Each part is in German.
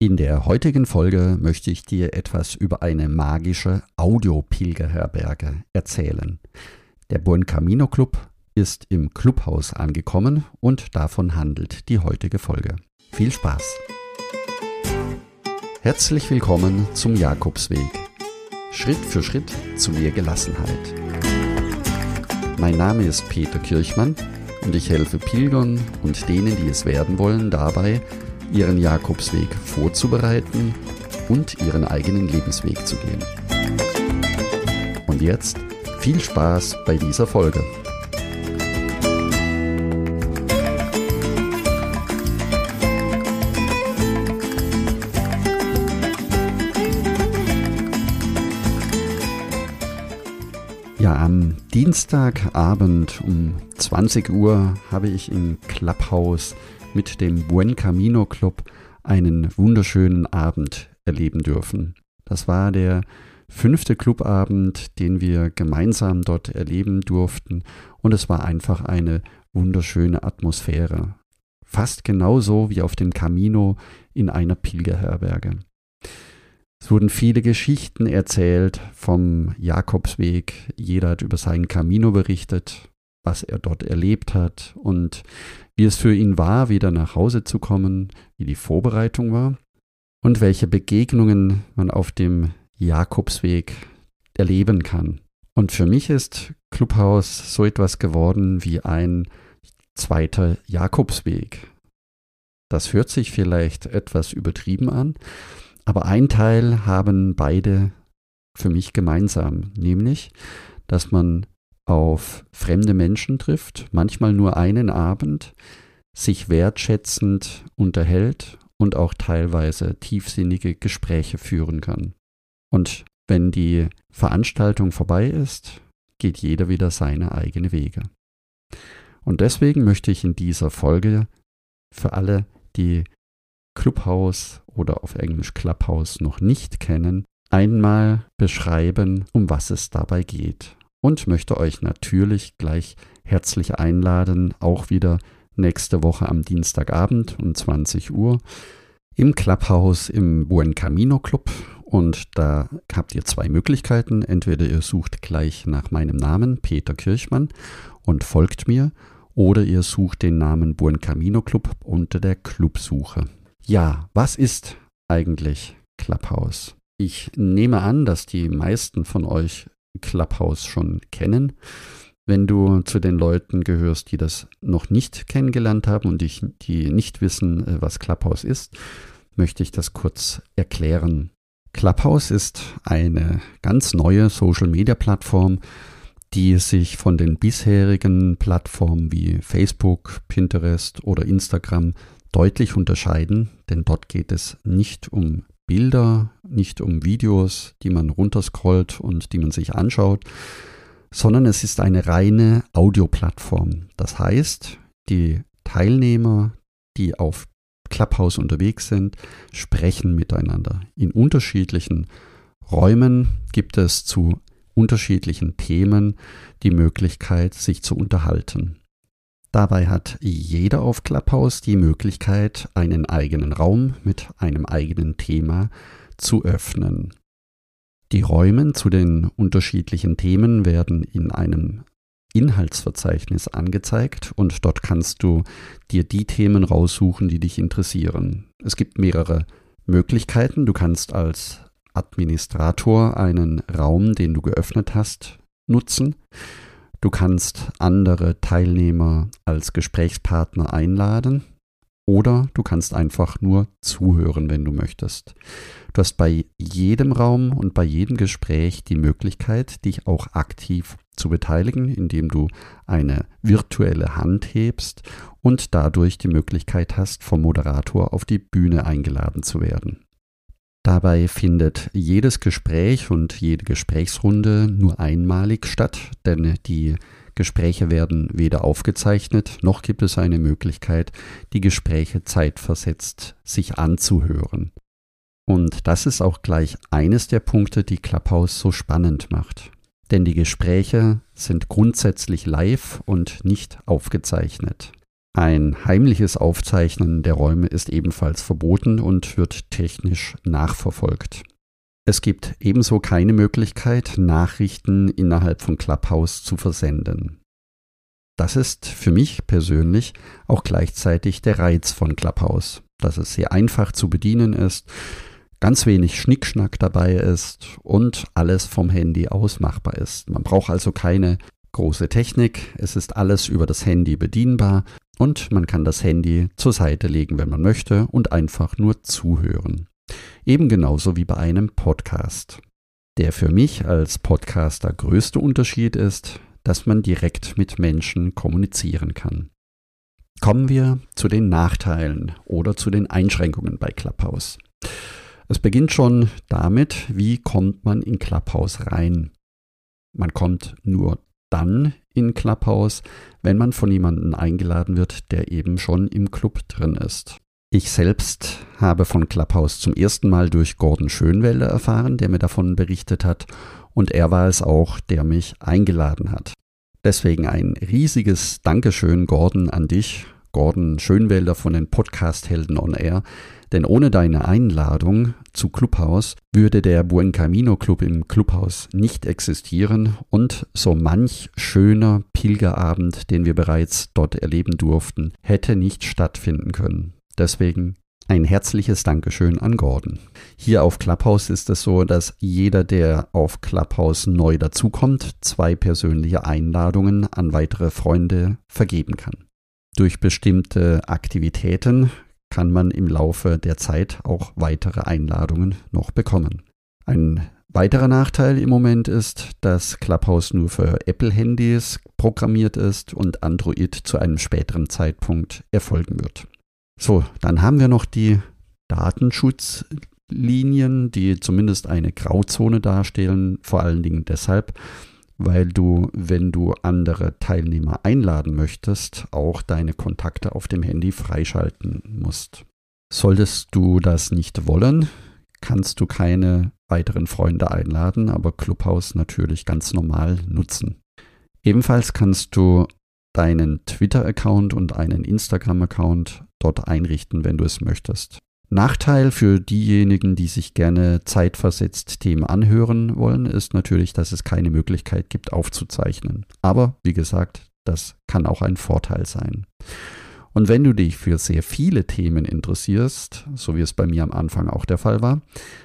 In der heutigen Folge möchte ich dir etwas über eine magische Audiopilgerherberge erzählen. Der Buen Camino Club ist im Clubhaus angekommen und davon handelt die heutige Folge. Viel Spaß! Herzlich willkommen zum Jakobsweg. Schritt für Schritt zu mehr Gelassenheit. Mein Name ist Peter Kirchmann und ich helfe Pilgern und denen, die es werden wollen, dabei, ihren Jakobsweg vorzubereiten und ihren eigenen Lebensweg zu gehen. Und jetzt viel Spaß bei dieser Folge. Ja, am Dienstagabend um 20 Uhr habe ich im Clubhouse mit dem Buen Camino Club einen wunderschönen Abend erleben dürfen. Das war der fünfte Clubabend, den wir gemeinsam dort erleben durften und es war einfach eine wunderschöne Atmosphäre. Fast genauso wie auf dem Camino in einer Pilgerherberge. Es wurden viele Geschichten erzählt vom Jakobsweg. Jeder hat über seinen Camino berichtet, was er dort erlebt hat und wie es für ihn war, wieder nach Hause zu kommen, wie die Vorbereitung war und welche Begegnungen man auf dem Jakobsweg erleben kann. Und für mich ist Clubhaus so etwas geworden wie ein zweiter Jakobsweg. Das hört sich vielleicht etwas übertrieben an, aber ein Teil haben beide für mich gemeinsam, nämlich, dass man auf fremde Menschen trifft, manchmal nur einen Abend, sich wertschätzend unterhält und auch teilweise tiefsinnige Gespräche führen kann. Und wenn die Veranstaltung vorbei ist, geht jeder wieder seine eigene Wege. Und deswegen möchte ich in dieser Folge für alle, die Clubhouse oder auf Englisch Clubhouse noch nicht kennen, einmal beschreiben, um was es dabei geht und möchte euch natürlich gleich herzlich einladen, auch wieder nächste Woche am Dienstagabend um 20 Uhr im Clubhouse im Buen Camino Club. Und da habt ihr zwei Möglichkeiten. Entweder ihr sucht gleich nach meinem Namen, Peter Kirchmann, und folgt mir, oder ihr sucht den Namen Buen Camino Club unter der Clubsuche. Ja, was ist eigentlich Clubhouse? Ich nehme an, dass die meisten von euch Clubhouse schon kennen. Wenn du zu den Leuten gehörst, die das noch nicht kennengelernt haben und die, die nicht wissen, äh, was Clubhouse ist, möchte ich das kurz erklären. Clubhouse ist eine ganz neue Social-Media-Plattform, die sich von den bisherigen Plattformen wie Facebook, Pinterest oder Instagram deutlich unterscheiden, denn dort geht es nicht um Bilder, nicht um Videos, die man runterscrollt und die man sich anschaut, sondern es ist eine reine Audioplattform. Das heißt, die Teilnehmer, die auf Clubhouse unterwegs sind, sprechen miteinander. In unterschiedlichen Räumen gibt es zu unterschiedlichen Themen die Möglichkeit, sich zu unterhalten. Dabei hat jeder auf Clubhouse die Möglichkeit, einen eigenen Raum mit einem eigenen Thema zu öffnen. Die Räume zu den unterschiedlichen Themen werden in einem Inhaltsverzeichnis angezeigt und dort kannst du dir die Themen raussuchen, die dich interessieren. Es gibt mehrere Möglichkeiten. Du kannst als Administrator einen Raum, den du geöffnet hast, nutzen. Du kannst andere Teilnehmer als Gesprächspartner einladen oder du kannst einfach nur zuhören, wenn du möchtest. Du hast bei jedem Raum und bei jedem Gespräch die Möglichkeit, dich auch aktiv zu beteiligen, indem du eine virtuelle Hand hebst und dadurch die Möglichkeit hast, vom Moderator auf die Bühne eingeladen zu werden. Dabei findet jedes Gespräch und jede Gesprächsrunde nur einmalig statt, denn die Gespräche werden weder aufgezeichnet, noch gibt es eine Möglichkeit, die Gespräche zeitversetzt sich anzuhören. Und das ist auch gleich eines der Punkte, die Clubhouse so spannend macht. Denn die Gespräche sind grundsätzlich live und nicht aufgezeichnet. Ein heimliches Aufzeichnen der Räume ist ebenfalls verboten und wird technisch nachverfolgt. Es gibt ebenso keine Möglichkeit, Nachrichten innerhalb von Clubhouse zu versenden. Das ist für mich persönlich auch gleichzeitig der Reiz von Clubhouse, dass es sehr einfach zu bedienen ist, ganz wenig Schnickschnack dabei ist und alles vom Handy aus machbar ist. Man braucht also keine große Technik, es ist alles über das Handy bedienbar und man kann das Handy zur Seite legen, wenn man möchte und einfach nur zuhören. Eben genauso wie bei einem Podcast. Der für mich als Podcaster größte Unterschied ist, dass man direkt mit Menschen kommunizieren kann. Kommen wir zu den Nachteilen oder zu den Einschränkungen bei Clubhouse. Es beginnt schon damit, wie kommt man in Clubhouse rein. Man kommt nur dann in Clubhouse, wenn man von jemandem eingeladen wird, der eben schon im Club drin ist. Ich selbst habe von Clubhouse zum ersten Mal durch Gordon Schönwelder erfahren, der mir davon berichtet hat, und er war es auch, der mich eingeladen hat. Deswegen ein riesiges Dankeschön, Gordon, an dich, Gordon Schönwelder von den Podcast Helden on Air, denn ohne deine Einladung zu Clubhouse würde der Buen Camino Club im Clubhaus nicht existieren und so manch schöner Pilgerabend, den wir bereits dort erleben durften, hätte nicht stattfinden können. Deswegen ein herzliches Dankeschön an Gordon. Hier auf Clubhouse ist es so, dass jeder, der auf Clubhouse neu dazukommt, zwei persönliche Einladungen an weitere Freunde vergeben kann. Durch bestimmte Aktivitäten kann man im Laufe der Zeit auch weitere Einladungen noch bekommen. Ein weiterer Nachteil im Moment ist, dass Clubhouse nur für Apple-Handys programmiert ist und Android zu einem späteren Zeitpunkt erfolgen wird. So, dann haben wir noch die Datenschutzlinien, die zumindest eine Grauzone darstellen, vor allen Dingen deshalb, weil du, wenn du andere Teilnehmer einladen möchtest, auch deine Kontakte auf dem Handy freischalten musst. Solltest du das nicht wollen, kannst du keine weiteren Freunde einladen, aber Clubhouse natürlich ganz normal nutzen. Ebenfalls kannst du deinen Twitter-Account und einen Instagram-Account dort einrichten, wenn du es möchtest. Nachteil für diejenigen, die sich gerne zeitversetzt Themen anhören wollen, ist natürlich, dass es keine Möglichkeit gibt aufzuzeichnen. Aber wie gesagt, das kann auch ein Vorteil sein. Und wenn du dich für sehr viele Themen interessierst, so wie es bei mir am Anfang auch der Fall war,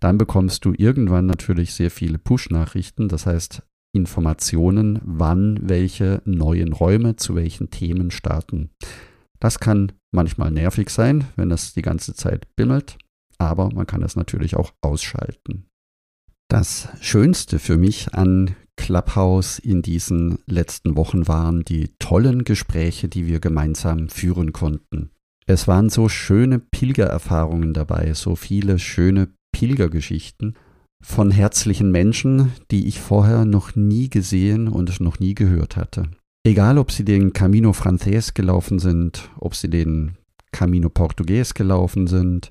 dann bekommst du irgendwann natürlich sehr viele Push-Nachrichten, das heißt Informationen, wann welche neuen Räume zu welchen Themen starten. Das kann manchmal nervig sein, wenn das die ganze Zeit bimmelt, aber man kann es natürlich auch ausschalten. Das Schönste für mich an Clubhouse in diesen letzten Wochen waren die tollen Gespräche, die wir gemeinsam führen konnten. Es waren so schöne Pilgererfahrungen dabei, so viele schöne Pilgergeschichten von herzlichen Menschen, die ich vorher noch nie gesehen und noch nie gehört hatte. Egal, ob sie den Camino Frances gelaufen sind, ob sie den Camino Portugues gelaufen sind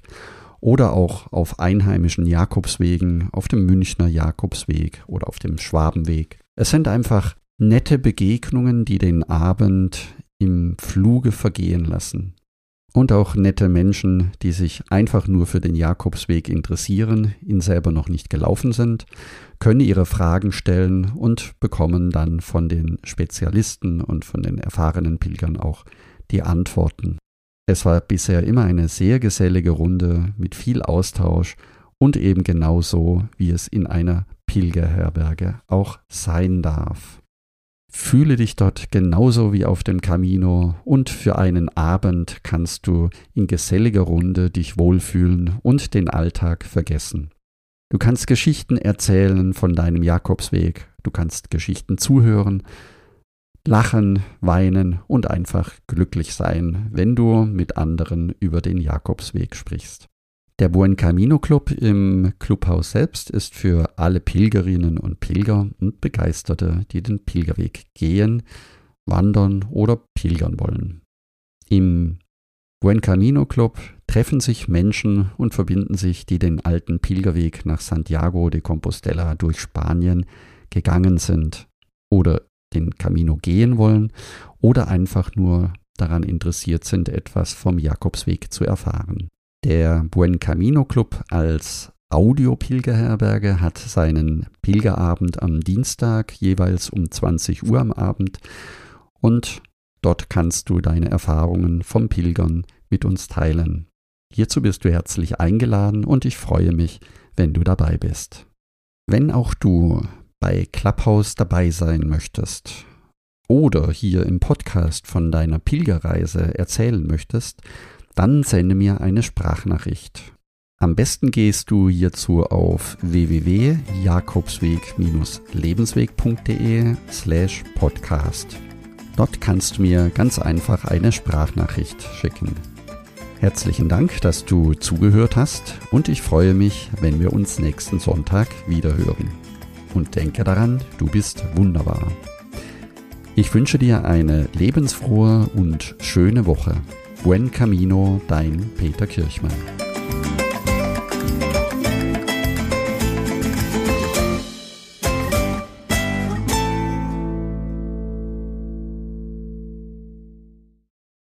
oder auch auf einheimischen Jakobswegen, auf dem Münchner Jakobsweg oder auf dem Schwabenweg. Es sind einfach nette Begegnungen, die den Abend im Fluge vergehen lassen. Und auch nette Menschen, die sich einfach nur für den Jakobsweg interessieren, ihn selber noch nicht gelaufen sind, können ihre Fragen stellen und bekommen dann von den Spezialisten und von den erfahrenen Pilgern auch die Antworten. Es war bisher immer eine sehr gesellige Runde mit viel Austausch und eben genauso, wie es in einer Pilgerherberge auch sein darf. Fühle dich dort genauso wie auf dem Camino und für einen Abend kannst du in geselliger Runde dich wohlfühlen und den Alltag vergessen. Du kannst Geschichten erzählen von deinem Jakobsweg, du kannst Geschichten zuhören, lachen, weinen und einfach glücklich sein, wenn du mit anderen über den Jakobsweg sprichst. Der Buen Camino Club im Clubhaus selbst ist für alle Pilgerinnen und Pilger und Begeisterte, die den Pilgerweg gehen, wandern oder pilgern wollen. Im Buen Camino Club treffen sich Menschen und verbinden sich, die den alten Pilgerweg nach Santiago de Compostela durch Spanien gegangen sind oder den Camino gehen wollen oder einfach nur daran interessiert sind, etwas vom Jakobsweg zu erfahren. Der Buen Camino Club als Audio-Pilgerherberge hat seinen Pilgerabend am Dienstag jeweils um 20 Uhr am Abend und dort kannst du deine Erfahrungen vom Pilgern mit uns teilen. Hierzu bist du herzlich eingeladen und ich freue mich, wenn du dabei bist. Wenn auch du bei Clubhouse dabei sein möchtest oder hier im Podcast von deiner Pilgerreise erzählen möchtest, dann sende mir eine Sprachnachricht. Am besten gehst du hierzu auf www.jakobsweg-lebensweg.de slash podcast. Dort kannst du mir ganz einfach eine Sprachnachricht schicken. Herzlichen Dank, dass du zugehört hast und ich freue mich, wenn wir uns nächsten Sonntag wiederhören. Und denke daran, du bist wunderbar. Ich wünsche dir eine lebensfrohe und schöne Woche. Buen Camino, dein Peter Kirchmann.